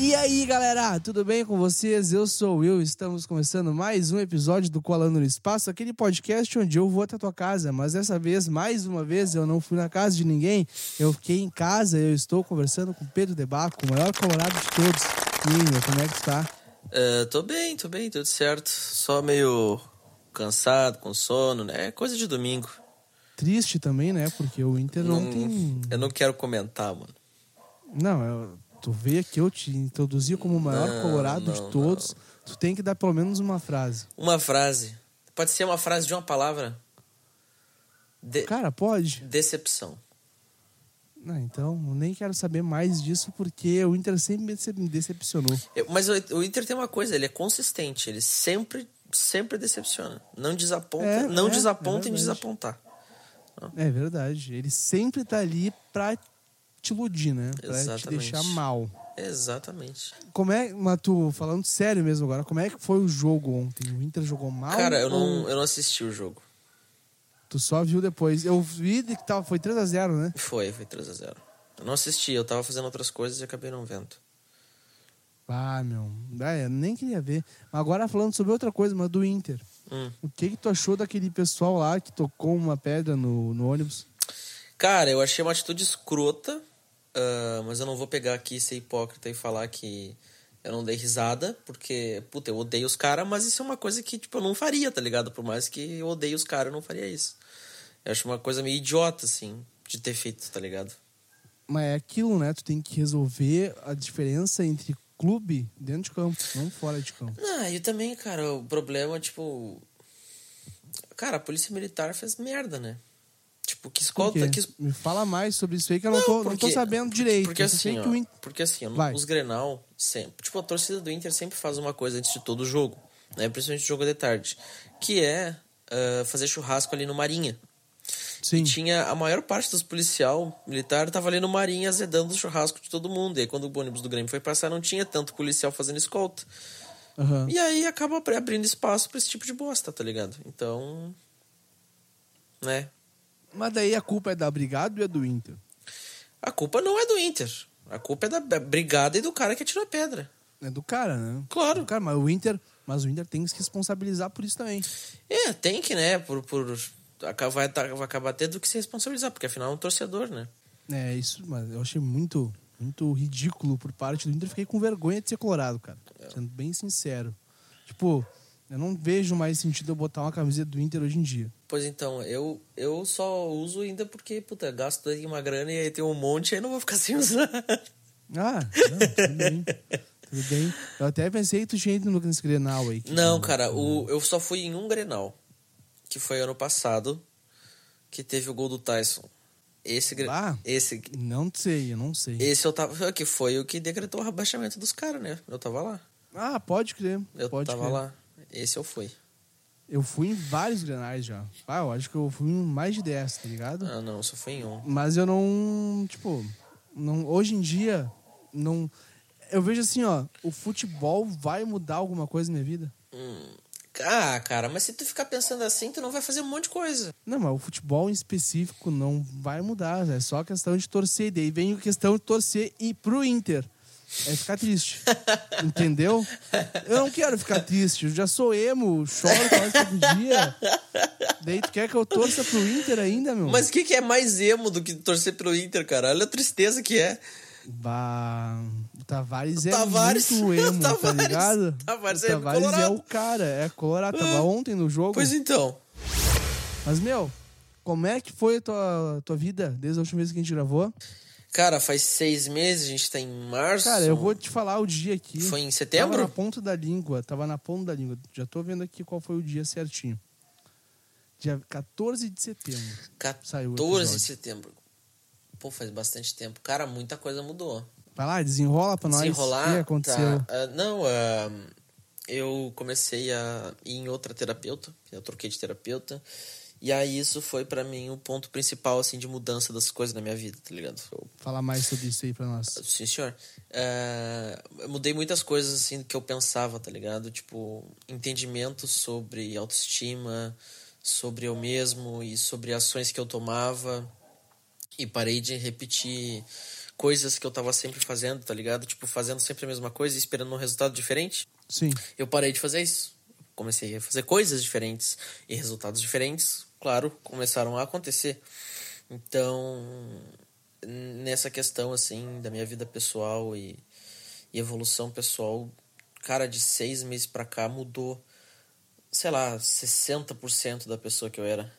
E aí, galera, tudo bem com vocês? Eu sou o Will, estamos começando mais um episódio do Colando no Espaço, aquele podcast onde eu vou até a tua casa, mas dessa vez, mais uma vez, eu não fui na casa de ninguém, eu fiquei em casa, eu estou conversando com Pedro Debaco, o maior colorado de todos. E aí, meu, como é que tu tá? Uh, tô bem, tô bem, tudo certo. Só meio cansado, com sono, né? É coisa de domingo. Triste também, né? Porque o Inter não, Não- tem... Eu não quero comentar, mano. Não, eu... tu veio aqui, eu te introduzi como o maior Não, colorado não, de todos, tu tem que dar pelo menos uma frase. Uma frase. Pode ser uma frase de uma palavra? De- Cara, pode? Decepção. Não, então, eu nem quero saber mais disso porque o Inter sempre me decep- me decepcionou. Eu- mas o, o Inter tem uma coisa, ele é consistente. Ele sempre, sempre decepciona. Não desaponta, É, não é, desaponta é em desapontar. É verdade. Ele sempre tá ali pra te iludir, né? Pra te Exatamente. deixar mal. Exatamente. Como é, mas tu, falando sério mesmo agora, como é que foi o jogo ontem? O Inter jogou mal? Cara, eu ou não, eu não assisti o jogo. Tu só viu depois. Eu vi que tava, foi 3x0, né? Foi, foi 3x0. Eu não assisti, eu tava fazendo outras coisas e acabei não vendo. Ah, meu. É, eu nem queria ver. Agora falando sobre outra coisa, mas do Inter. Hum. O que que tu achou daquele pessoal lá que tocou uma pedra no, no ônibus? Cara, eu achei uma atitude escrota, ah, mas eu não vou pegar aqui e ser hipócrita e falar que eu não dei risada, porque, puta, eu odeio os caras, mas isso é uma coisa que, tipo, eu não faria, tá ligado? Por mais que eu odeie os caras, eu não faria isso. Eu acho uma coisa meio idiota, assim, de ter feito, tá ligado? Mas é aquilo, né? Tu tem que resolver a diferença entre clube dentro de campo, não fora de campo. Ah, e também, cara, o problema, tipo. Cara, a polícia militar fez merda, né? Tipo, que escolta. Que... Me fala mais sobre isso aí que eu não, tô, não tô porque- sabendo direito. Porque só sei assim, que ó, porque assim, ó, os Grenal sempre, tipo, a torcida do Inter sempre faz uma coisa antes de todo jogo, né? Principalmente jogo de tarde, que é ah, fazer churrasco ali no Marinha. Sim. E tinha a maior parte dos policial militar tava ali no Marinha azedando o churrasco de todo mundo. E aí quando o ônibus do Grêmio foi passar, não tinha tanto policial fazendo escolta. Aham. E aí acaba abri- abrindo espaço pra esse tipo de bosta, tá ligado? Então, né? Mas daí a culpa é da Brigada ou é do Inter? A culpa não é do Inter. A culpa é da da brigada e do cara que atirou a pedra. É do cara, né? Claro. Do cara, mas o Inter, mas o Inter tem que se responsabilizar por isso também. É, tem que, né? Por, por, vai, vai acabar tendo que se responsabilizar, porque afinal é um torcedor, né? É, isso, mas eu achei muito, muito ridículo por parte do Inter. Fiquei com vergonha de ser colorado, cara. Sendo bem sincero. Tipo, eu não vejo mais sentido eu botar uma camiseta do Inter hoje em dia. Pois então, eu, eu só uso ainda porque, puta, gasto aí uma grana e aí tem um monte, aí não vou ficar sem usar. Ah, não, tudo bem. Tudo bem. Eu até pensei que tu tinha ido nesse Grenal aí. Não, cara, o, eu só fui em um Grenal, que foi ano passado, que teve o gol do Tyson. Esse, Ah. esse, Não sei, eu não sei. esse eu tava, que foi o que decretou o rebaixamento dos caras, né? Eu tava lá. Ah, pode crer. Eu pode tava crer. lá. Esse eu fui. Eu fui em vários Grenais já. Ah, eu acho que eu fui em mais de 10, tá ligado? Ah, não, só fui em um. Mas eu não, tipo, não, hoje em dia, não. Eu vejo assim, ó, o futebol vai mudar alguma coisa na minha vida? Ah, cara, mas se tu ficar pensando assim, tu não vai fazer um monte de coisa. Não, mas o futebol em específico não vai mudar, é só questão de torcer. Daí vem a questão de torcer e pro Inter. É ficar triste. Entendeu? Eu não quero ficar triste. Eu já sou emo, choro quase todo dia. Daí tu quer que eu torça pro Inter ainda, meu? Mas o que, que é mais emo do que torcer pro Inter, cara? Olha a tristeza que é. Bah, o Tavares é Tavares- muito emo, tá Tavares- ligado? Tavares o é Tavares é colorado. o cara, é colorado. Tava ontem no jogo. Pois então. Mas, meu, como é que foi a tua, tua vida desde a última vez que a gente gravou? Cara, faz seis meses, a gente tá em março. Cara, eu vou te falar o dia aqui. Foi em Tava setembro? na ponta da língua, tava na ponta da língua. Já tô vendo aqui qual foi o dia certinho. Dia 14 de setembro. Saiu o 14 de episódio. setembro. Pô, faz bastante tempo. Cara, muita coisa mudou. Vai lá, desenrola pra nós. Desenrolar. O que aconteceu? tá. Ah, não, ah, eu comecei a ir em outra terapeuta, eu troquei de terapeuta. E aí isso foi para mim o ponto principal, assim, de mudança das coisas na minha vida, tá ligado? Eu... Fala mais sobre isso aí pra nós. Sim, senhor. É... Eu mudei muitas coisas, assim, que eu pensava, tá ligado? Tipo, entendimento sobre autoestima, sobre eu mesmo e sobre ações que eu tomava. E parei de repetir coisas que eu tava sempre fazendo, tá ligado? Tipo, fazendo sempre a mesma coisa e esperando um resultado diferente. Sim. Eu parei de fazer isso. Comecei a fazer coisas diferentes e resultados diferentes, claro, começaram a acontecer. Então, nessa questão, assim, da minha vida pessoal e, e evolução pessoal, cara, de seis meses pra cá mudou, sei lá, 60% da pessoa que eu era.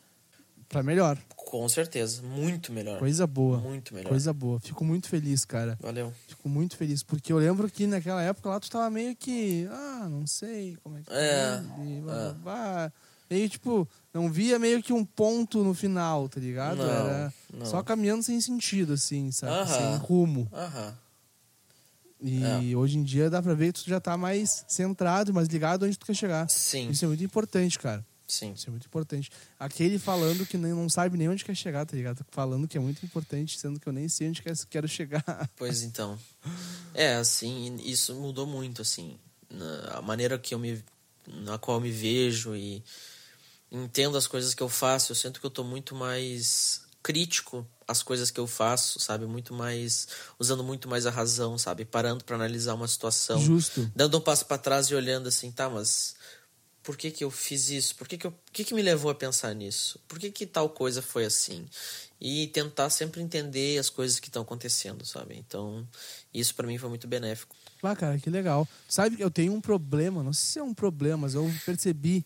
Pra melhor. Com certeza, muito melhor. Coisa boa. Muito melhor. Coisa boa. Fico muito feliz, cara. Valeu. Fico muito feliz, porque eu lembro que naquela época lá tu tava meio que, ah, não sei como é que É, e é. blá. Meio tipo, não via meio que um ponto no final, tá ligado? Não, Era não. só caminhando sem sentido, assim, sabe? Aham. Sem rumo. Aham. E É. hoje em dia dá pra ver que tu já tá mais centrado, mais ligado onde tu quer chegar. Sim, Isso é muito importante, cara. sim. Isso é muito importante. Aquele falando que nem, não sabe nem onde quer chegar, tá ligado? Falando que é muito importante, sendo que eu nem sei onde quer- quero chegar. Pois então. É, assim, isso mudou muito, assim. Na, a maneira que eu me. na qual eu me vejo e entendo as coisas que eu faço. Eu sinto que eu tô muito mais crítico às coisas que eu faço, sabe? Muito mais. usando muito mais a razão, sabe? Parando pra analisar uma situação. Justo. Dando um passo pra trás e olhando assim, tá, mas. Por que, que eu fiz isso? Por que, que, eu, que, que me levou a pensar nisso? Por que, que tal coisa foi assim? E tentar sempre entender as coisas que estão acontecendo, sabe? Então, isso pra mim foi muito benéfico. Ah, cara, que legal. Sabe que eu tenho um problema, não sei se é um problema, mas eu percebi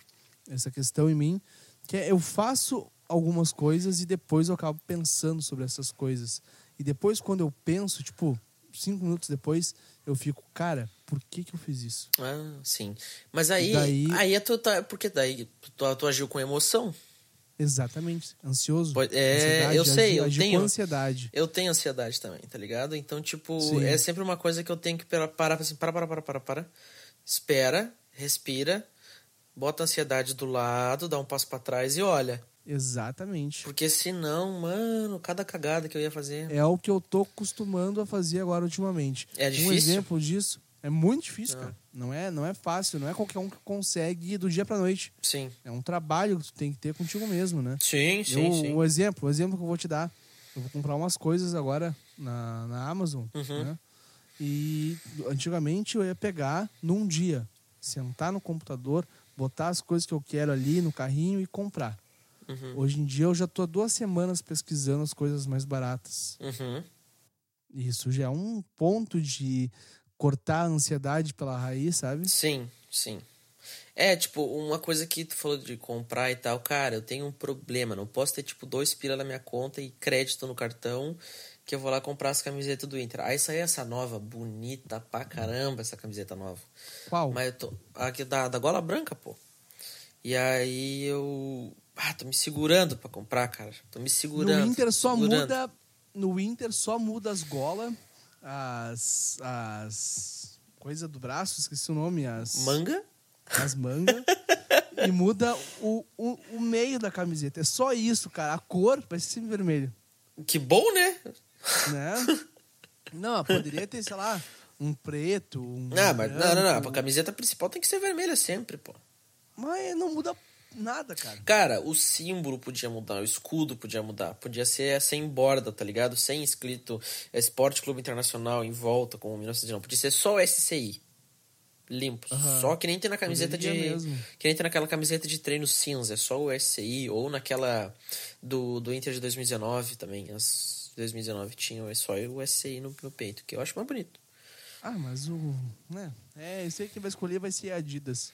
essa questão em mim, que é eu faço algumas coisas e depois eu acabo pensando sobre essas coisas. E depois, quando eu penso, tipo, cinco minutos depois, eu fico, cara, por que que eu fiz isso? Ah, sim. Mas aí, Daí- aí é tu tá, porque daí tu, tu agiu com emoção. Exatamente. Ansioso. Pode- é, eu sei, eu tenho. com ansiedade. Eu tenho ansiedade também, tá ligado? Então, tipo, Sim. é sempre uma coisa que eu tenho que parar, parar assim, para, para, para, para, para. Espera, respira, bota a ansiedade do lado, dá um passo pra trás e olha. Exatamente. Porque senão, mano, cada cagada que eu ia fazer. É o que eu tô acostumando a fazer agora ultimamente. É Um difícil? exemplo disso é muito difícil, Ah. cara. Não é, não é fácil, não é qualquer um que consegue ir do dia pra noite. Sim. É um trabalho que tu tem que ter contigo mesmo, né? Sim, sim, eu, sim. O exemplo, o exemplo que eu vou te dar. Eu vou comprar umas coisas agora na, na Amazon, Uhum. né? E antigamente eu ia pegar num dia, sentar no computador, botar as coisas que eu quero ali no carrinho e comprar. Uhum. Hoje em dia eu já tô há duas semanas pesquisando as coisas mais baratas. Uhum. Isso já é um ponto de cortar a ansiedade pela raiz, sabe? Sim, sim. É, tipo, uma coisa que tu falou de comprar e tal, cara, eu tenho um problema. Não posso ter, tipo, dois pila na minha conta e crédito no cartão que eu vou lá comprar as camisetas do Inter. Aí é essa nova, bonita pra caramba, essa camiseta nova. Qual? Mas eu tô. Aqui da, da gola branca, pô. E aí eu. Ah, tô me segurando pra comprar, cara. Tô me segurando. No Inter só segurando. muda. No Inter só muda as golas, as. as. coisa do braço, esqueci o nome, as. Manga? As mangas. e muda o, o, o meio da camiseta. É só isso, cara. A cor vai ser sempre vermelho. Que bom, né? Né? Não, poderia ter, sei lá, um preto, um. Ah, mas não, não, não. A camiseta principal tem que ser vermelha sempre, pô. Mas não muda nada, cara. Cara, o símbolo podia mudar, o escudo podia mudar. Podia ser sem borda, tá ligado? Sem escrito Esporte Clube Internacional em volta, como 1919. Podia ser só o SCI. Limpo. Aham. Só que nem tem na camiseta Poderia de. mesmo. Que nem tem naquela camiseta de treino cinza. É só o SCI. Ou naquela do, do Inter de 2019 também. As 2019 tinham é só o SCI no, no peito, que eu acho mais bonito. Ah, mas o. Né? É, eu sei que quem vai escolher vai ser a Adidas,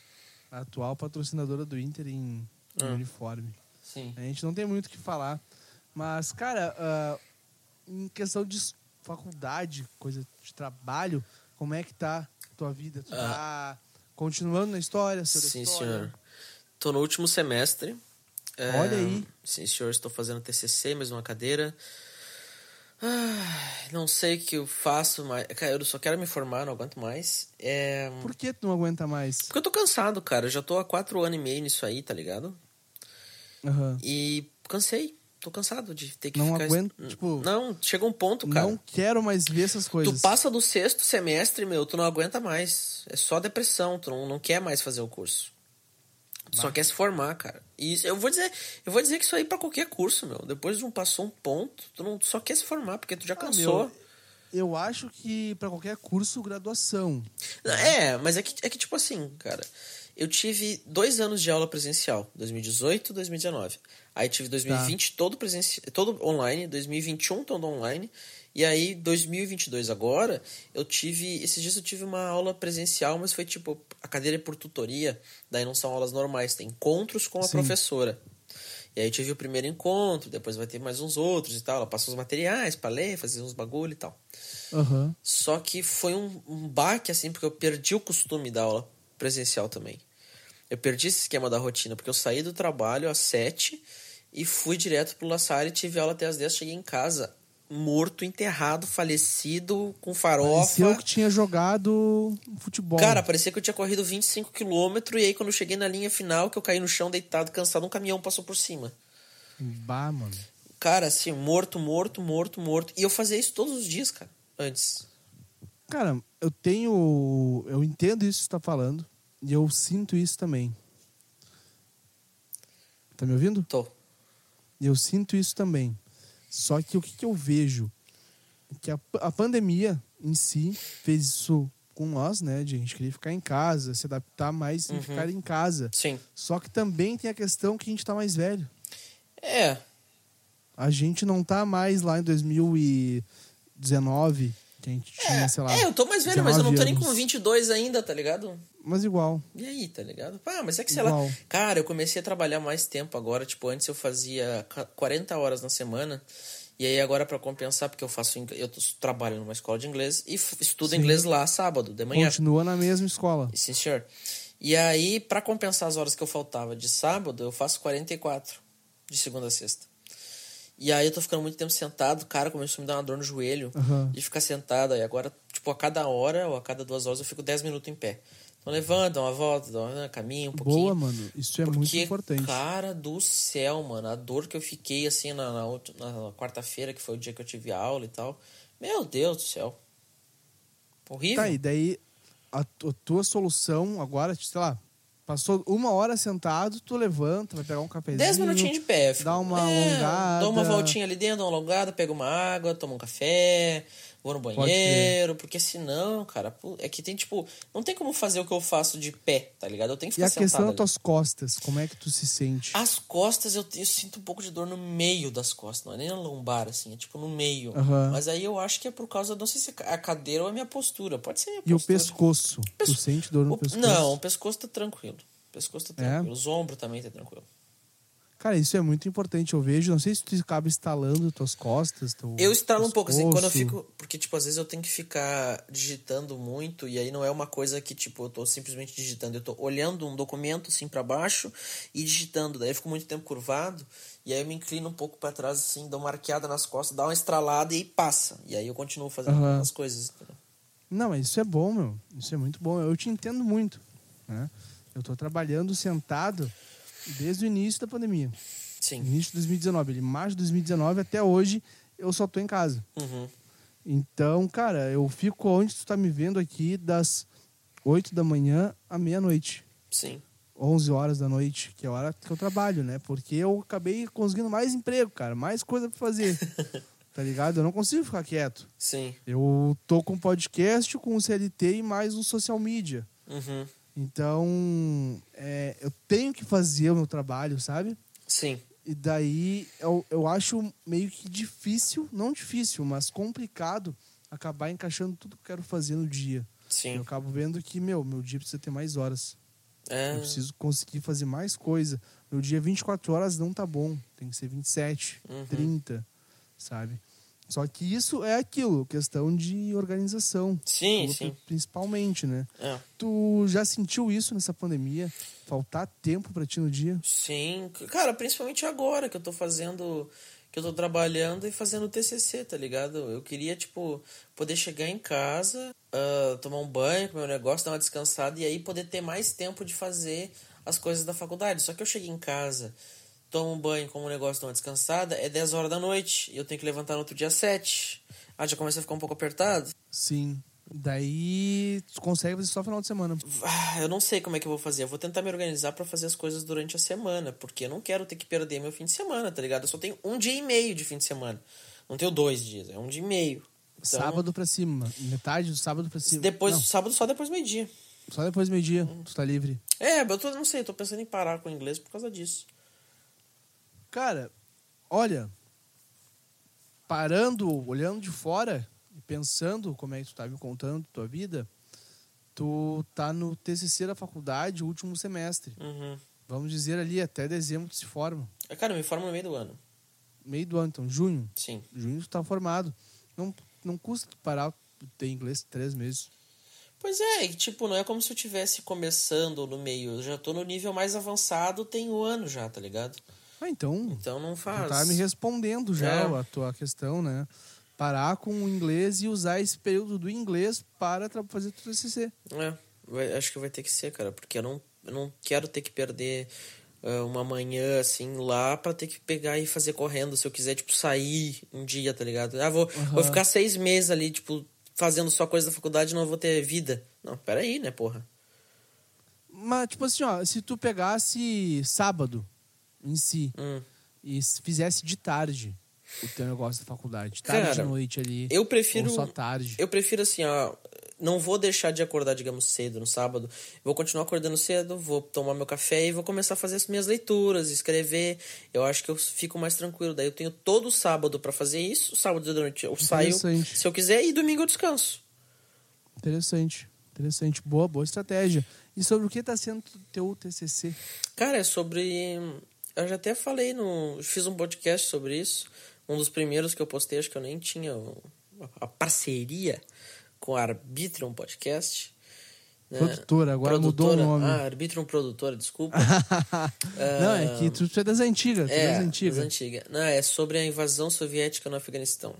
a atual patrocinadora do Inter em, em Ah. uniforme. Sim. A gente não tem muito o que falar. Mas, cara, ah, em questão de faculdade, coisa de trabalho, como é que tá a tua vida? Tu tá continuando na história? Ah. Sim, história? senhor. Tô no último semestre. É, Olha aí. Sim, senhor. Estou fazendo TCC, mais uma cadeira. Ah, não sei o que eu faço, mas. Cara, eu só quero me formar, não aguento mais. É. Por que tu não aguenta mais? Porque eu tô cansado, cara. Eu já tô há quatro anos e meio nisso aí, tá ligado? Aham. E cansei. Tô cansado de ter que Não ficar. aguento, tipo, Não, chega um ponto, cara. Não quero mais ver essas coisas. Tu passa do sexto semestre, meu, tu não aguenta mais. É só depressão, tu não, não quer mais fazer o curso. Tu só quer se formar, cara. E isso, eu vou dizer, eu vou dizer que isso aí pra qualquer curso, meu. Depois de um passou um ponto, tu não só quer se formar porque tu já Ah, cansou. meu, eu acho que pra qualquer curso, graduação. É, mas é que, é que tipo assim, cara. Eu tive dois anos de aula presencial, 2018 e 2019. Aí tive 2020 todo, presenci... todo online, 2021 todo online. E aí, 2022 agora, eu tive. Esses dias eu tive uma aula presencial, mas foi tipo. A cadeira é por tutoria, daí não são aulas normais, tem encontros com a Sim. professora. E aí eu tive o primeiro encontro, depois vai ter mais uns outros e tal. Ela passa os materiais pra ler, fazer uns bagulho e tal. Aham. Só que foi um, um baque, assim, porque eu perdi o costume da aula presencial também. Eu perdi esse esquema da rotina, porque eu saí do trabalho às sete e fui direto pro La Salle, tive aula até às 10, cheguei em casa morto, enterrado, falecido, com farofa. Parecia eu que tinha jogado futebol. Cara, parecia que eu tinha corrido 25 quilômetros e aí quando eu cheguei na linha final, que eu caí no chão deitado, cansado, um caminhão passou por cima. Bah, mano. Cara, assim, morto, morto, morto, morto. E eu fazia isso todos os dias, cara, antes. Cara, eu tenho. Eu entendo isso que você tá falando. E eu sinto isso também. Tá me ouvindo? Tô. Eu sinto isso também. Só que o que, que eu vejo? Que a, a pandemia em si fez isso com nós, né? De a gente querer ficar em casa, se adaptar mais em ficar em casa. Sim. Só que também tem a questão que a gente tá mais velho. É, A gente não tá mais lá em 2019, que a gente tinha, sei lá. É, eu tô mais velho, mas eu não tô 19 nem com anos. 22 ainda, tá ligado? Mas igual. E aí, tá ligado? Ah, mas é que sei Igual. lá. Cara, eu comecei a trabalhar mais tempo agora. Tipo, antes eu fazia ca- 40 horas na semana. E aí agora pra compensar, porque eu faço eu trabalho numa escola de inglês e estudo Sim. inglês lá sábado, de manhã. Continua na mesma escola. Sim, senhor. E aí, pra compensar as horas que eu faltava de sábado, eu faço 44 de segunda a sexta. E aí eu tô ficando muito tempo sentado, cara, começou a me dar uma dor no joelho Aham. de ficar sentado. E agora, tipo, a cada hora ou a cada duas horas eu fico 10 minutos em pé. Então levanta, dá uma volta, dá uma, caminha um pouquinho. Boa, mano. Isso é muito Porque, importante. cara do céu, mano, a dor que eu fiquei assim na, na, na quarta-feira, que foi o dia que eu tive aula e tal. Meu Deus do céu. Horrível. Tá, e daí a, a tua solução agora, sei lá, passou uma hora sentado, tu levanta, vai pegar um cafezinho. 10 minutinhos de pé. Dá uma é, alongada. Dou uma voltinha ali dentro, dou uma alongada, pego uma água, tomo um café, vou no banheiro, porque senão, cara, é que tem tipo, não tem como fazer o que eu faço de pé, tá ligado? Eu tenho que E ficar a questão sentado das tuas costas, como é que tu se sente? As costas eu, eu sinto um pouco de dor no meio das costas, não é nem na lombar, assim, é tipo no meio. Aham. Mas aí eu acho que é por causa, não sei se é a cadeira ou a minha postura. Pode ser a minha E o postura. pescoço? Tu Pesco- sente dor no O- pescoço? Não, o pescoço tá tranquilo. O pescoço tá É? tranquilo. Os ombros também tá tranquilo. Cara, isso é muito importante. Eu vejo, não sei se tu acaba instalando tuas costas. Teu Eu estralo um pouco, assim, quando eu fico. Porque, tipo, às vezes eu tenho que ficar digitando muito, e aí não é uma coisa que, tipo, eu tô simplesmente digitando. Eu tô olhando um documento, assim, pra baixo e digitando. Daí eu fico muito tempo curvado, e aí eu me inclino um pouco pra trás, assim, dou uma arqueada nas costas, dá uma estralada e passa. E aí eu continuo fazendo Aham. as coisas. Não, mas isso é bom, meu. Isso é muito bom. Eu te entendo muito. Né? Eu tô trabalhando sentado desde o início da pandemia. Sim. Início de 2019. De março de 2019 até hoje, eu só tô em casa. Uhum. Então, cara, eu fico onde tu tá me vendo aqui das 8 da manhã à meia-noite. Sim. 11 horas da noite, que é a hora que eu trabalho, né? Porque eu acabei conseguindo mais emprego, cara, mais coisa pra fazer. tá ligado? Eu não consigo ficar quieto. Sim. Eu tô com podcast, com o CLT e mais um social media. Uhum. Então, é, eu tenho que fazer o meu trabalho, sabe? Sim. E daí eu, eu acho meio que difícil, não difícil, mas complicado acabar encaixando tudo que eu quero fazer no dia. Sim. Eu acabo vendo que, meu, meu dia precisa ter mais horas. É. Eu preciso conseguir fazer mais coisa. Meu dia 24 horas não tá bom. Tem que ser 27, Uhum. 30, sabe? Só que isso é aquilo, questão de organização. Sim, sim. Principalmente, né? É. Tu já sentiu isso nessa pandemia? Faltar tempo pra ti no dia? Sim, cara, principalmente agora que eu tô fazendo. que eu tô trabalhando e fazendo TCC, tá ligado? Eu queria, tipo, poder chegar em casa, uh, tomar um banho, comer um negócio, dar uma descansada e aí poder ter mais tempo de fazer as coisas da faculdade. Só que eu cheguei em casa, tomo um banho, como um negócio, dou uma descansada, é 10 horas da noite e eu tenho que levantar no outro dia 7. Ah, já começa a ficar um pouco apertado? Sim. Daí tu consegue fazer só final de semana. Ah, eu não sei como é que eu vou fazer. Eu vou tentar me organizar para fazer as coisas durante a semana, porque eu não quero ter que perder meu fim de semana, tá ligado? Eu só tenho um dia e meio de fim de semana. Não tenho dois dias, é um dia e meio. Então, sábado pra cima. Metade do sábado pra cima. Depois, não. sábado só depois do meio-dia. Só depois do meio-dia, hum. tu tá livre. É, eu tô, não sei, tô pensando em parar com o inglês por causa disso. Cara, olha, parando, olhando de fora, pensando como é que tu tá me contando tua vida, tu tá no TCC da faculdade, último semestre. Uhum. Vamos dizer ali, até dezembro tu se forma. É, cara, eu me formo no meio do ano. Meio do ano, então, junho. Sim. Junho tu tá formado. Não, não custa parar ter inglês três meses. Pois é, e, tipo, não é como se eu tivesse começando no meio. Eu já tô no nível mais avançado, tem um ano já, tá ligado? Ah, então. Então não faz. Tu tá me respondendo já é. a tua questão, né? parar com o inglês e usar esse período do inglês para fazer o TCC. É, vai, acho que vai ter que ser, cara, porque eu não, eu não quero ter que perder uh, uma manhã, assim, lá para ter que pegar e fazer correndo, se eu quiser, tipo, sair um dia, tá ligado? Ah, vou, uhum. vou ficar seis meses ali, tipo, fazendo só coisa da faculdade não vou ter vida. Não, peraí, né, porra? Mas, tipo assim, ó, se tu pegasse sábado em si hum. e fizesse de tarde, o teu negócio da faculdade? Tarde Cara, de noite ali. Eu prefiro. Só tarde. Eu prefiro assim, ó. Não vou deixar de acordar, digamos, cedo no sábado. Vou continuar acordando cedo, vou tomar meu café e vou começar a fazer as minhas leituras, escrever. Eu acho que eu fico mais tranquilo. Daí eu tenho todo o sábado para fazer isso. Sábado de noite eu saio se eu quiser e domingo eu descanso. Interessante. Interessante. Boa, boa estratégia. E sobre o que está sendo teu TCC? Cara, é sobre. Eu já até falei no. Fiz um podcast sobre isso um dos primeiros que eu postei, acho que eu nem tinha a parceria com a Arbitrium Podcast. Né? Produtora, agora produtora, mudou o nome. Ah, Arbitrium Produtora, desculpa. Não, é que tu é das antigas. É, das antigas. das antigas. Não, é sobre a invasão soviética no Afeganistão.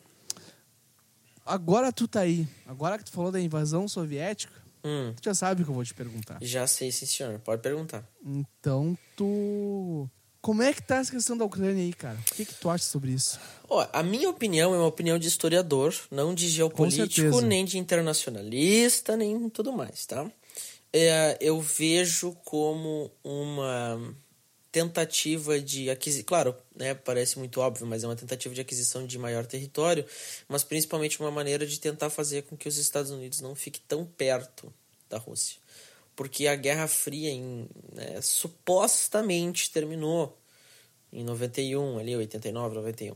Agora tu tá aí. Agora que tu falou da invasão soviética, hum. tu já sabe o que eu vou te perguntar. Já sei, sim, senhor. Pode perguntar. Então, tu como é que tá essa questão da Ucrânia aí, cara? O que, que tu acha sobre isso? Ó, a minha opinião é uma opinião de historiador, não de geopolítico, nem de internacionalista, nem tudo mais, tá? É, eu vejo como uma tentativa de aquisição. Claro, né, parece muito óbvio, mas é uma tentativa de aquisição de maior território, mas principalmente uma maneira de tentar fazer com que os Estados Unidos não fiquem tão perto da Rússia porque a Guerra Fria em, né, supostamente terminou em 91, ali 89, 91.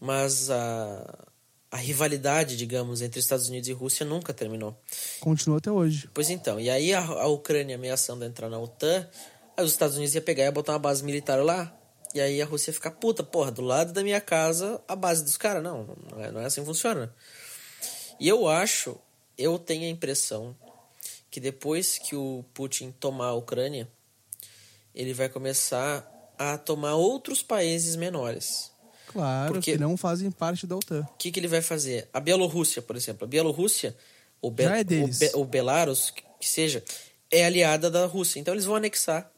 Mas a, a rivalidade, digamos, entre Estados Unidos e Rússia nunca terminou. Continua até hoje. Pois então, e aí a, a Ucrânia ameaçando entrar na OTAN, aí os Estados Unidos ia pegar e botar uma base militar lá, e aí a Rússia ia ficar puta, porra, do lado da minha casa, a base dos caras. Não, não é, não é assim que funciona. E eu acho, eu tenho a impressão que depois que o Putin tomar a Ucrânia, ele vai começar a tomar outros países menores. Claro, Porque, que não fazem parte da OTAN. O que, que ele vai fazer? A Bielorrússia, por exemplo. A Bielorrússia, o, Be é o, Be Belarus, que seja, é aliada da Rússia. Então eles vão anexar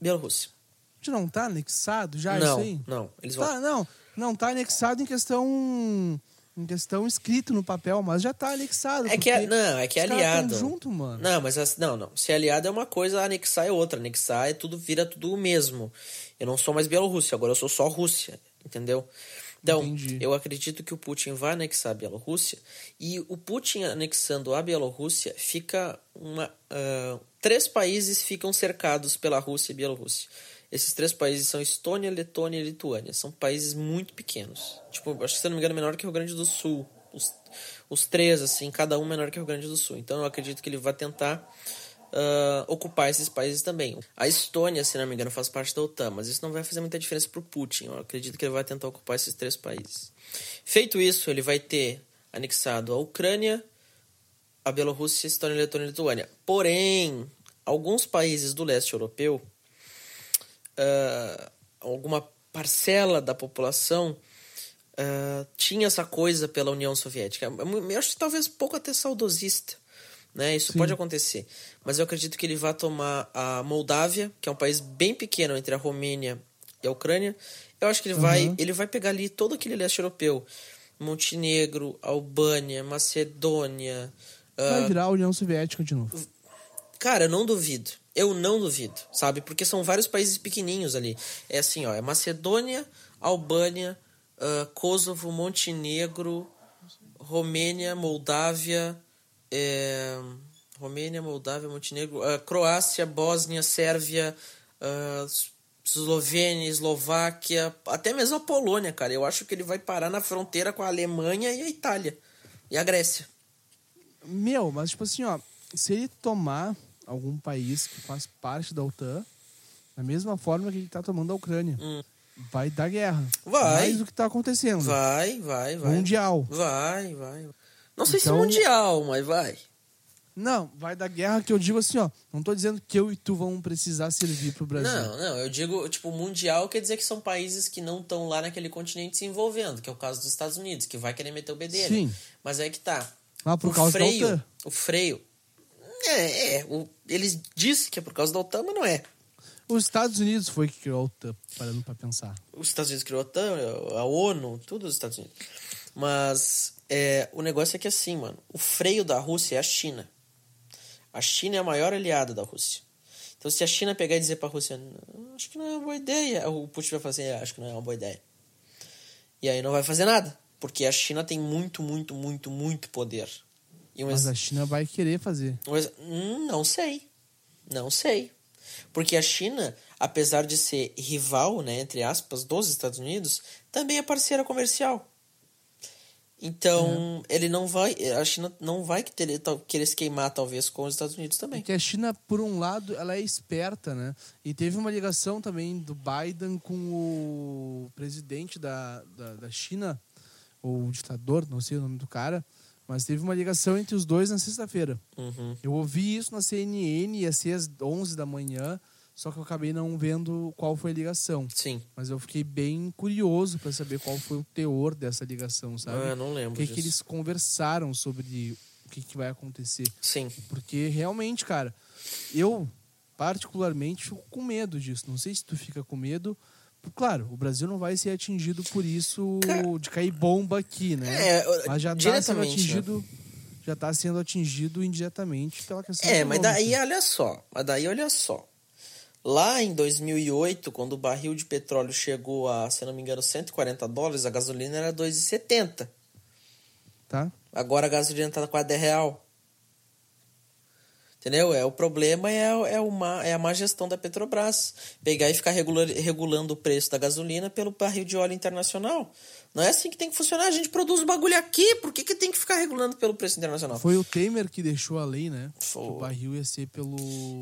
Bielorrússia. Não tá anexado já não, isso aí? Não, eles vão... Tá, não, não tá anexado em questão em questão escrito no papel, mas já tá anexado. É que é, não, é que é aliado. junto, mano. Não, mas não, não. Se aliado é uma coisa, anexar é outra. Anexar é tudo, vira tudo o mesmo. Eu não sou mais Bielorrússia, agora eu sou só Rússia, entendeu? Então, Entendi. eu acredito que o Putin vai anexar a Bielorrússia e o Putin anexando a Bielorrússia fica uma uh, três países ficam cercados pela Rússia e Bielorrússia. Esses três países são Estônia, Letônia e Lituânia. São países muito pequenos. Tipo, acho que se não me engano, menor que o Rio Grande do Sul. Os, os três, assim, cada um menor que o Rio Grande do Sul. Então eu acredito que ele vai tentar uh, ocupar esses países também. A Estônia, se não me engano, faz parte da OTAN, mas isso não vai fazer muita diferença pro Putin. Eu acredito que ele vai tentar ocupar esses três países. Feito isso, ele vai ter anexado a Ucrânia, a Bielorrússia, Estônia, Letônia e Lituânia. Porém, alguns países do leste europeu uh, alguma parcela da população uh, tinha essa coisa pela União Soviética. Eu acho que talvez um pouco até saudosista. Né? Isso Sim. pode acontecer. Mas eu acredito que ele vai tomar a Moldávia, que é um país bem pequeno entre a Romênia e a Ucrânia. Eu acho que ele, uhum. vai, ele vai pegar ali todo aquele leste europeu. Montenegro, Albânia, Macedônia. Vai uh, virar a União Soviética de novo. Cara, eu não duvido. Eu não duvido, sabe? Porque são vários países pequenininhos ali. É assim, ó, é Macedônia, Albânia, uh, Kosovo, Montenegro, Romênia, Moldávia, é... Romênia, Moldávia, Montenegro, uh, Croácia, Bósnia, Sérvia, uh, Eslovênia, Eslováquia, até mesmo a Polônia, cara. Eu acho que ele vai parar na fronteira com a Alemanha e a Itália. E a Grécia. Meu, mas tipo assim, ó, se ele tomar algum país que faz parte da OTAN, da mesma forma que ele tá tomando a Ucrânia. Hum. Vai dar guerra. Vai. Mais do que tá acontecendo. Vai, vai, vai. Mundial. Vai, vai. Não sei então, se mundial, mas vai. Não, vai dar guerra que eu digo assim, ó. Não tô dizendo que eu e tu vamos precisar servir pro Brasil. Não, não, eu digo, tipo, mundial quer dizer que são países que não estão lá naquele continente se envolvendo, que é o caso dos Estados Unidos, que vai querer meter o bedelho. Sim. Mas aí que tá. Ah, por o causa freio, da O freio. É, é. O, eles dizem que é por causa da OTAN, mas não é. Os Estados Unidos foi que criou a OTAN, parando pra pensar. Os Estados Unidos criou a OTAN, a ONU, tudo os Estados Unidos. Mas é, o negócio é que assim, mano, o freio da Rússia é a China. A China é a maior aliada da Rússia. Então, se a China pegar e dizer para a Rússia, acho que não é uma boa ideia, o Putin vai falar assim, é, acho que não é uma boa ideia. E aí não vai fazer nada, porque a China tem muito, muito, muito, muito poder. Um Mas a China vai querer fazer. Um não sei. Não sei. Porque a China, apesar de ser rival, né, entre aspas, dos Estados Unidos, também é parceira comercial. Então, é. ele não vai. A China não vai querer, querer se queimar, talvez, com os Estados Unidos também. Porque a China, por um lado, ela é esperta, né? E teve uma ligação também do Biden com o presidente da, da, da China, ou o ditador, não sei o nome do cara, mas teve uma ligação entre os dois na sexta-feira. Uhum. Eu ouvi isso na CNN, ia ser às 11 da manhã. Só que eu acabei não vendo qual foi a ligação. Sim. Mas eu fiquei bem curioso para saber qual foi o teor dessa ligação, sabe? Ah, não lembro. O que, que eles conversaram sobre o que, que vai acontecer. Sim. Porque realmente, cara, eu particularmente fico com medo disso. Não sei se tu fica com medo. Claro, o Brasil não vai ser atingido por isso de cair bomba aqui, né? É, Mas já está sendo né? atingido. Né? Já está sendo atingido indiretamente pela questão É, mas daí olha só. Mas daí olha só. Lá em 2008, quando o barril de petróleo chegou a, se não me engano, 140 dólares, a gasolina era 2,70. Tá. Agora a gasolina tá quase 10 real. Entendeu? É, o problema é, é, uma, é a má gestão da Petrobras. Pegar e ficar regular, regulando o preço da gasolina pelo barril de óleo internacional. Não é assim que tem que funcionar. A gente produz o bagulho aqui, por que, que tem que ficar regulando pelo preço internacional? Foi o Temer que deixou a lei, né? Foi. Que o barril ia ser pelo.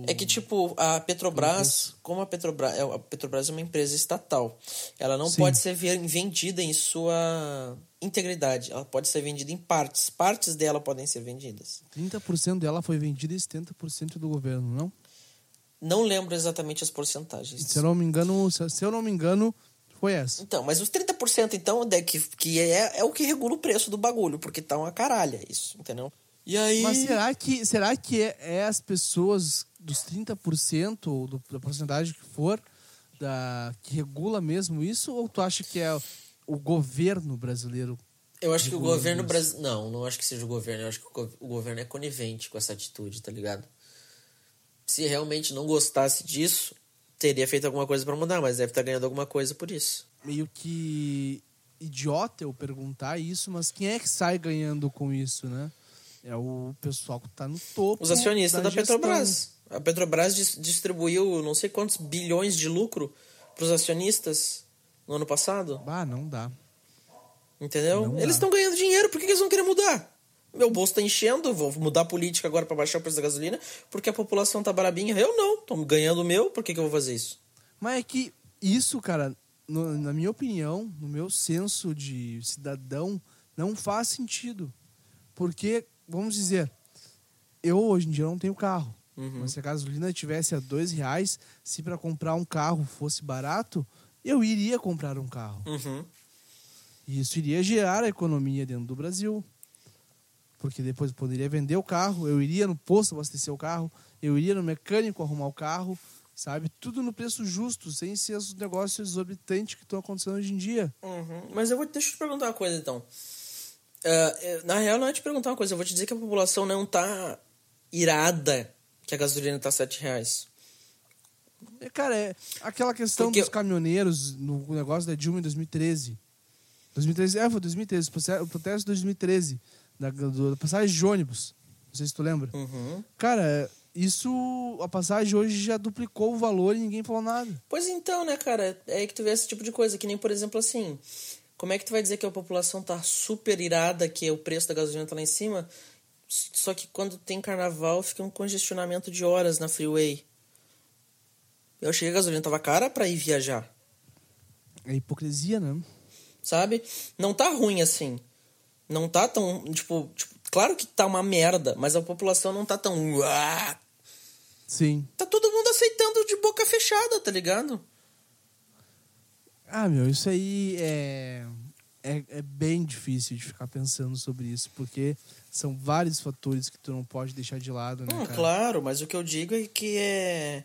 É que, tipo, a Petrobras, como a Petrobras, é, a Petrobras é uma empresa estatal, ela não Sim. pode ser vendida em sua integridade. Ela pode ser vendida em partes. Partes dela podem ser vendidas. 30% dela foi vendida e 70% do governo, não? Não lembro exatamente as porcentagens. Se eu não me engano, se eu não me engano, foi essa. Então, mas os 30% então, é que, que é, é o que regula o preço do bagulho, porque tá uma caralha isso, entendeu? E aí... Mas será que, será que é, é as pessoas dos 30% ou do, da porcentagem que for da, que regula mesmo isso? Ou tu acha que é o governo brasileiro? Eu acho que o governo brasileiro. Não, não acho que seja o governo. Eu acho que o governo é conivente com essa atitude, tá ligado? Se realmente não gostasse disso, teria feito alguma coisa para mudar, mas deve estar tá ganhando alguma coisa por isso. Meio que idiota eu perguntar isso, mas quem é que sai ganhando com isso, né? É o pessoal que está no topo. Os acionistas da, da Petrobras. A Petrobras distribuiu não sei quantos bilhões de lucro para os acionistas no ano passado. Ah, não dá. Entendeu? Não eles estão ganhando dinheiro, por que eles vão querer mudar? Meu bolso tá enchendo, vou mudar a política agora para baixar o preço da gasolina, porque a população tá barabinha. Eu não, tô ganhando o meu, por que, que eu vou fazer isso? Mas é que isso, cara, no, na minha opinião, no meu senso de cidadão, não faz sentido. Porque, vamos dizer, eu hoje em dia não tenho carro. Uhum. Mas se a gasolina tivesse a dois reais, se para comprar um carro fosse barato, eu iria comprar um carro. Uhum. E isso iria gerar a economia dentro do Brasil. Porque depois eu poderia vender o carro, eu iria no posto abastecer o carro, eu iria no mecânico arrumar o carro, sabe? Tudo no preço justo, sem ser os negócios exorbitantes que estão acontecendo hoje em dia. Uhum. Mas eu vou deixa eu te perguntar uma coisa então. Uh, na real, não é te perguntar uma coisa, eu vou te dizer que a população não tá irada que a gasolina tá 7 reais. É, cara, é aquela questão Porque- dos caminhoneiros no negócio da Dilma em 2013. 2013, é, foi 2013, o protesto de 2013, da, da passagem de ônibus. Não sei se tu lembra. Uhum. Cara, isso, a passagem hoje já duplicou o valor e ninguém falou nada. Pois então, né, cara? É aí que tu vê esse tipo de coisa. Que nem, por exemplo, assim. Como é que tu vai dizer que a população tá super irada, que o preço da gasolina tá lá em cima? Só que quando tem carnaval fica um congestionamento de horas na freeway. Eu achei que a gasolina tava cara pra ir viajar, É hipocrisia, né? sabe? Não tá ruim assim. Não tá tão. Tipo, tipo, claro que tá uma merda, mas a população não tá tão. "Uá". Sim. Tá todo mundo aceitando de boca fechada, tá ligado? Ah, meu, isso aí é, é, é bem difícil de ficar pensando sobre isso, porque são vários fatores que tu não pode deixar de lado, né, Hum, claro, mas o que eu digo é que é,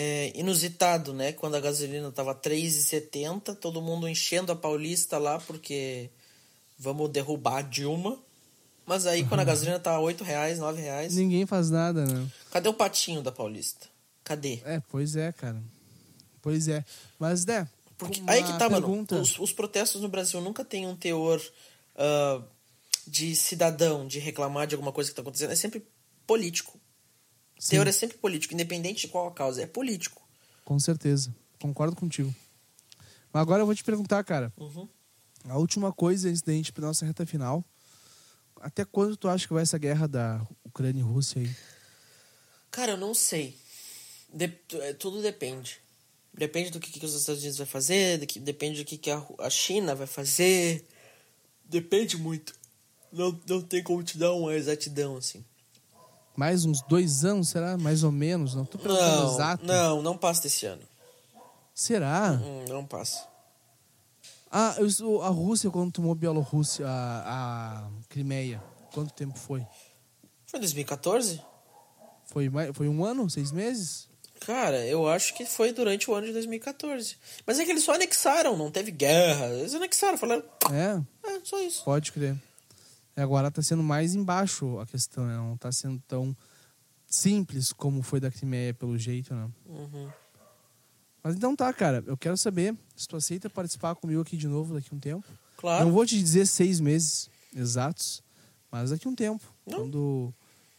é inusitado, né? Quando a gasolina tava 3,70, todo mundo enchendo a Paulista lá porque vamos derrubar a Dilma. Mas aí quando a gasolina tá 8 reais, 9 reais, Ninguém faz nada, né? cadê o patinho da Paulista? Cadê? É, pois é, cara. Pois é. Mas, né? Porque aí que tá, pergunta... mano. Os, os protestos no Brasil nunca tem um teor ah, de cidadão, de reclamar de alguma coisa que tá acontecendo. É sempre político. Sim. teor é sempre político, independente de qual a causa. É político. Com certeza. Concordo contigo. Mas agora eu vou te perguntar, cara. Uhum. A última coisa antes da gente ir pra nossa reta final. Até quando tu acha que vai essa guerra da Ucrânia e Rússia aí? Cara, eu não sei. De- é, tudo depende. Depende do que, que os Estados Unidos vai fazer, que, depende do que, que a, a China vai fazer. Depende muito. Não, não tem como te dar uma exatidão, assim. Mais uns dois anos, será? Mais ou menos? Não tô perguntando Não, exato. não, não passa desse ano. Será? Hum, não passa. Ah, eu a Rússia, quando tomou Bielorrússia, a, a Crimeia, quanto tempo foi? Foi 2014? Foi, mais, foi um ano? Seis meses? Cara, eu acho que foi durante o ano de 2014. Mas é que eles só anexaram, não teve guerra. Eles anexaram, falaram, É, é, só isso. pode crer. Agora tá sendo mais embaixo a questão, né? Não tá sendo tão simples como foi da Crimeia, pelo jeito, né? Uhum. Mas então tá, cara. Eu quero saber se tu aceita participar comigo aqui de novo daqui a um tempo. Claro. Não vou te dizer seis meses exatos, mas daqui a um tempo. Não. Quando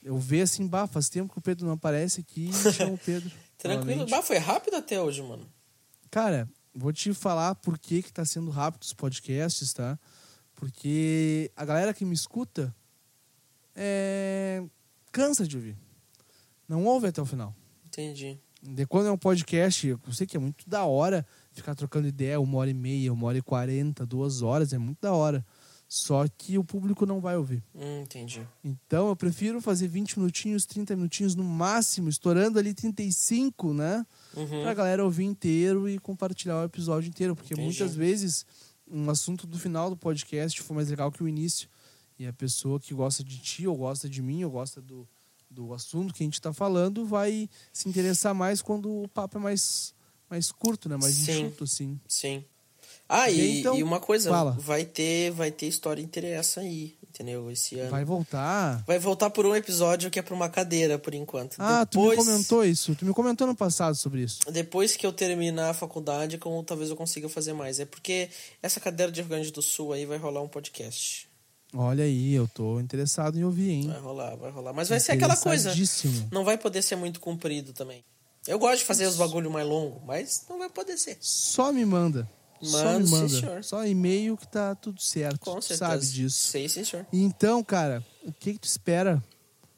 eu ver assim, bah, faz tempo que o Pedro não aparece aqui e chama o Pedro. Tranquilo. Bah, foi rápido até hoje, mano. Cara, vou te falar por que, que tá sendo rápido os podcasts, tá? Porque a galera que me escuta é... cansa de ouvir. Não ouve até o final. Entendi. De quando é um podcast, eu sei que é muito da hora ficar trocando ideia uma hora e meia, uma hora e quarenta, duas horas, é muito da hora. Só que o público não vai ouvir. Hum, entendi. Então eu prefiro fazer 20 minutinhos, 30 minutinhos no máximo, estourando ali 35, né? Uhum. Pra galera ouvir inteiro e compartilhar o episódio inteiro. Porque Entendi. muitas vezes um assunto do final do podcast foi mais legal que o início. E a pessoa que gosta de ti, ou gosta de mim, ou gosta do, do assunto que a gente tá falando, vai se interessar mais quando o papo é mais, mais curto, né? Mais Sim. enxuto, assim. Sim. Ah, E e, aí, então, e uma coisa, fala. vai ter, vai ter história interessa aí, entendeu? Esse ano. Vai voltar. Vai voltar por um episódio que é por uma cadeira, por enquanto. Ah, tu depois, me comentou isso. Tu me comentou no passado sobre isso. Depois que eu terminar a faculdade, como talvez eu consiga fazer mais. É porque essa cadeira de Rio Grande do Sul aí vai rolar um podcast. Olha aí, eu tô interessado em ouvir, hein? Vai rolar, vai rolar. Mas vai ser aquela coisa. Não vai poder ser muito comprido também. Eu gosto de fazer os bagulho mais longo, mas não vai poder ser. Só me manda. Só me manda. Só e-mail que tá tudo certo. Com Tu certeza. sabe disso. Sei, sim, senhor. Então, cara, o que que tu espera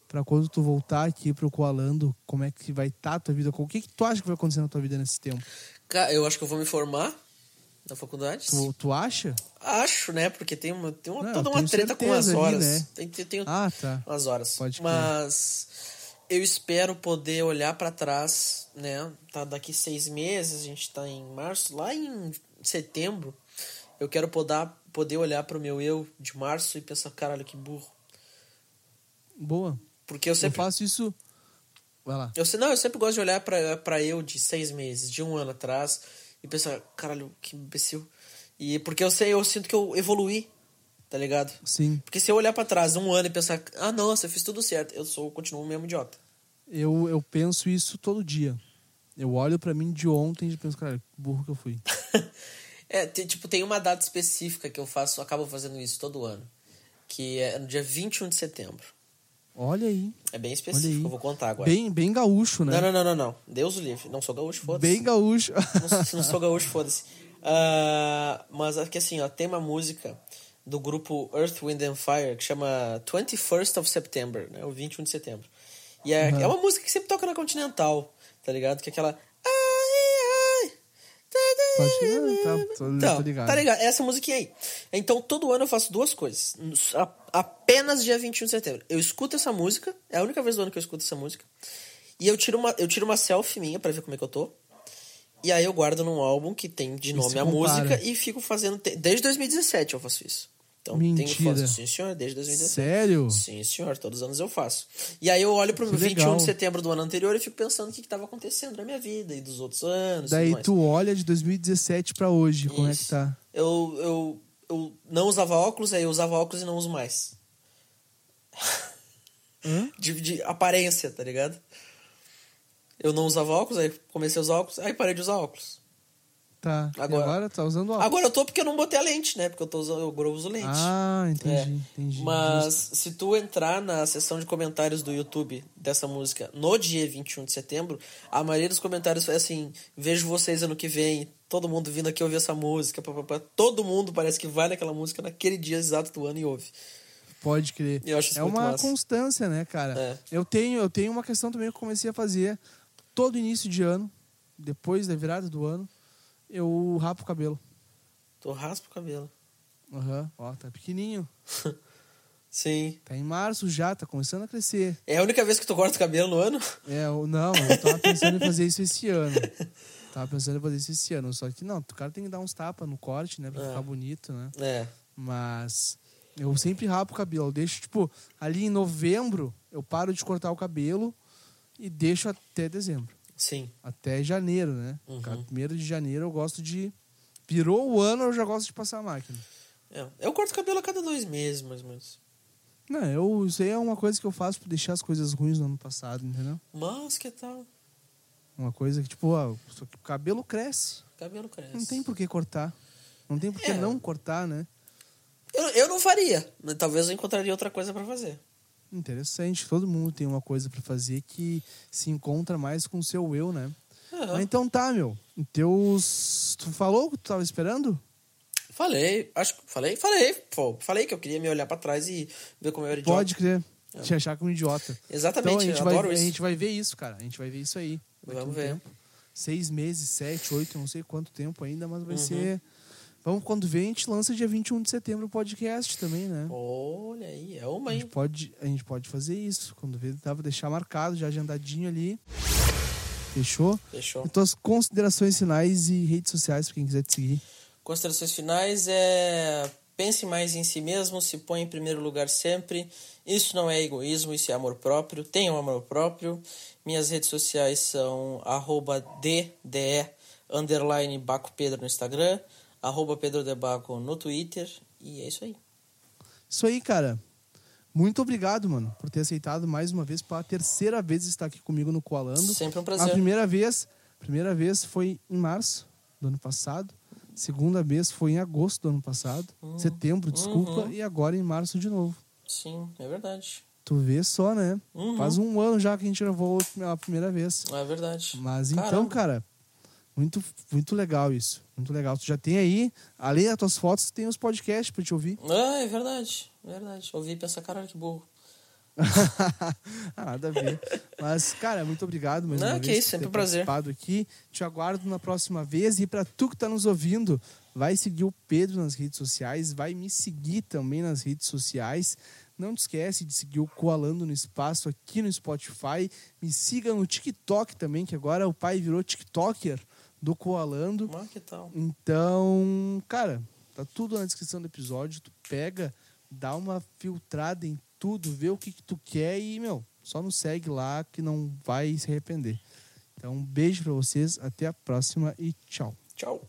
pra quando tu voltar aqui pro Coalando? Como é que vai estar a tua vida? O que que tu acha que vai acontecer na tua vida nesse tempo? Ca- Eu acho que eu vou me formar na faculdade. Tu, tu acha? Acho, né? Porque tem, uma, tem uma, Não, toda uma treta com as certeza ali, horas. né? Tem, tem, tem Ah, tá. umas horas. Pode crer. Mas eu espero poder olhar para trás, né? Tá daqui seis meses, a gente tá em março, lá em setembro, eu quero poder, poder olhar pro meu eu de março e pensar, caralho, que burro. Boa. Porque eu sempre. Eu faço isso. Vai lá. Eu, não, eu sempre gosto de olhar pra eu de seis meses, de um ano atrás, e pensar, caralho, que imbecil. E porque eu sei, eu sinto que eu evoluí, tá ligado? Sim. Porque se eu olhar para trás um ano e pensar, ah, nossa, eu fiz tudo certo, eu sou, continuo o mesmo idiota. Eu, eu penso isso todo dia. Eu olho para mim de ontem e penso, cara, que burro que eu fui. é, tem, tipo, tem uma data específica que eu faço, acabo fazendo isso todo ano. Que é no dia 21 de setembro. Olha aí. É bem específico, eu vou contar agora. Bem, bem gaúcho, né? Não, não, não, não, não. Deus o livre. Não sou gaúcho, foda-se. Bem gaúcho. não, se não sou gaúcho, foda-se. Uh, mas aqui assim, ó, tem uma música do grupo Earth, Wind and Fire que chama 21st of September, né? O 21 de setembro. E é, uhum. é uma música que sempre toca na Continental, tá ligado? Que é aquela. Tá, tô, então, tô ligado. Tá ligado? Essa musiquinha aí. Então, todo ano eu faço duas coisas. Apenas dia 21 de setembro. Eu escuto essa música. É a única vez do ano que eu escuto essa música. E eu tiro uma, eu tiro uma selfie minha para ver como é que eu tô. E aí eu guardo num álbum que tem de nome a música e fico fazendo. Desde 2017 eu faço isso. Então Mentira. tenho fotos. Sim, senhor, desde 2017. Sério? Sim, senhor, todos os anos eu faço. E aí eu olho pro que 21 legal. de setembro do ano anterior e fico pensando o que estava acontecendo na minha vida e dos outros anos. Daí tu olha de 2017 para hoje, isso. como é que tá? Eu, eu, eu não usava óculos, aí eu usava óculos e não uso mais. Hum? De, de aparência, tá ligado? Eu não usava óculos, aí comecei a usar óculos, aí parei de usar óculos. Tá. Agora, agora tá usando óculos. Agora eu tô porque eu não botei a lente, né? Porque eu tô usando, eu uso lente. Ah, entendi, é. entendi. Mas se tu entrar na seção de comentários do YouTube dessa música no dia 21 de setembro, a maioria dos comentários foi assim: vejo vocês ano que vem, todo mundo vindo aqui ouvir essa música, papapá. todo mundo parece que vai naquela música naquele dia exato do ano e ouve. Pode crer. Eu acho isso é uma massa. constância, né, cara? É. Eu tenho, eu tenho uma questão também que eu comecei a fazer todo início de ano, depois da virada do ano, eu rapo o cabelo. Tu raspa o cabelo. Aham, uhum. ó, tá pequenininho. Sim. Tá em março já, tá começando a crescer. É a única vez que tu corta o cabelo no ano? É, não, eu tava pensando em fazer isso esse ano. Tava pensando em fazer isso esse ano. Só que não, o cara tem que dar uns tapas no corte, né? Pra é. ficar bonito, né? É. Mas eu sempre rapo o cabelo. Eu deixo, tipo, ali em novembro, eu paro de cortar o cabelo e deixo até dezembro. Sim. Até janeiro, né? Uhum. Primeiro de janeiro eu gosto de. Virou o ano, eu já gosto de passar a máquina. É. Eu corto cabelo a cada dois meses, mais ou menos. Não, eu, isso aí é uma coisa que eu faço pra deixar as coisas ruins no ano passado, entendeu? Mas que tal? Uma coisa que, tipo, ó, o cabelo cresce. Cabelo cresce. Não tem por que cortar. Não tem por que é. não cortar, né? Eu, eu não faria. Talvez eu encontraria outra coisa para fazer. Interessante. Todo mundo tem uma coisa para fazer que se encontra mais com o seu eu, né? Uhum. então tá, meu. Teus. Tu falou que tu tava esperando? Falei, acho que falei, falei, pô, falei que eu queria me olhar para trás e ver como eu era idiota. Pode crer. É. Te achar como idiota. Exatamente, então, a gente vai, isso. A gente vai ver isso, cara. A gente vai ver isso aí. Vamos ver. Tempo. Seis meses, sete, oito, não sei quanto tempo ainda, mas vai uhum. ser Vamos, quando vem, a gente lança dia 21 de setembro o podcast também, né? Olha aí, é uma, hein? A gente pode, a gente pode fazer isso. Quando vê, dá pra deixar marcado, já agendadinho ali. Fechou? Fechou. Então, as considerações finais e redes sociais pra quem quiser te seguir. Considerações finais é... Pense mais em si mesmo, se põe em primeiro lugar sempre. Isso não é egoísmo, isso é amor próprio. Tenha um amor próprio. Minhas redes sociais são arroba DDE, underline Baco Pedro no Instagram arroba Pedro Debaco no Twitter. E é isso aí. Isso aí, cara. Muito obrigado, mano, por ter aceitado mais uma vez, pela terceira vez estar aqui comigo no Coalando. Sempre um prazer. A primeira vez, primeira vez foi em março do ano passado. Segunda vez foi em agosto do ano passado. Uhum. Setembro, desculpa. Uhum. E agora em março de novo. Sim, é verdade. Tu vê só, né? Uhum. Faz um ano já que a gente gravou a primeira vez. É verdade. Mas Caramba. então, cara, muito, muito legal isso. Muito legal. Tu já tem aí, além das tuas fotos, tem os podcasts pra te ouvir. Ah, é verdade. É verdade. Ouvir e pensar, caralho, que burro. ah, nada a ver. Mas, cara, muito obrigado mais Não, uma que vez isso, sempre um prazer. aqui. Te aguardo na próxima vez. E para tu que tá nos ouvindo, vai seguir o Pedro nas redes sociais, vai me seguir também nas redes sociais. Não te esquece de seguir o Coalando no Espaço aqui no Spotify. Me siga no TikTok também, que agora o pai virou TikToker do Coalando. Ah, que tal? Então, cara, tá tudo na descrição do episódio. Tu pega, dá uma filtrada em tudo, vê o que, que tu quer e, meu, só nos segue lá que não vai se arrepender. Então, um beijo pra vocês, até a próxima e tchau. Tchau.